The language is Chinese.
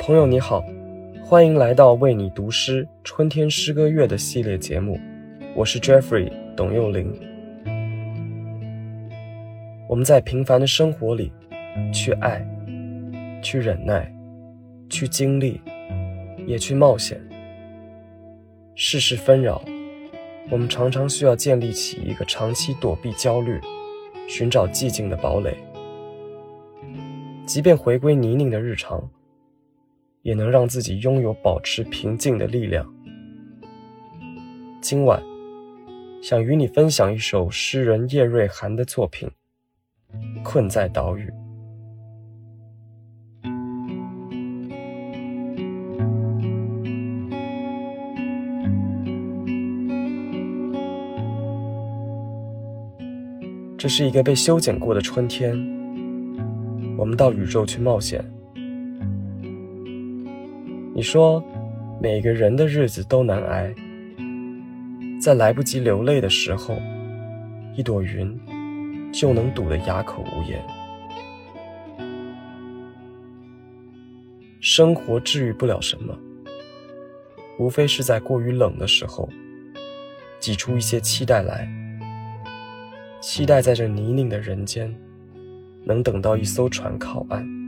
朋友你好，欢迎来到为你读诗春天诗歌月的系列节目，我是 Jeffrey 董又霖。我们在平凡的生活里，去爱，去忍耐，去经历，也去冒险。世事纷扰，我们常常需要建立起一个长期躲避焦虑、寻找寂静的堡垒。即便回归泥泞的日常，也能让自己拥有保持平静的力量。今晚，想与你分享一首诗人叶瑞涵的作品《困在岛屿》。这是一个被修剪过的春天。我们到宇宙去冒险。你说，每个人的日子都难挨，在来不及流泪的时候，一朵云就能堵得哑口无言。生活治愈不了什么，无非是在过于冷的时候，挤出一些期待来，期待在这泥泞的人间。能等到一艘船靠岸。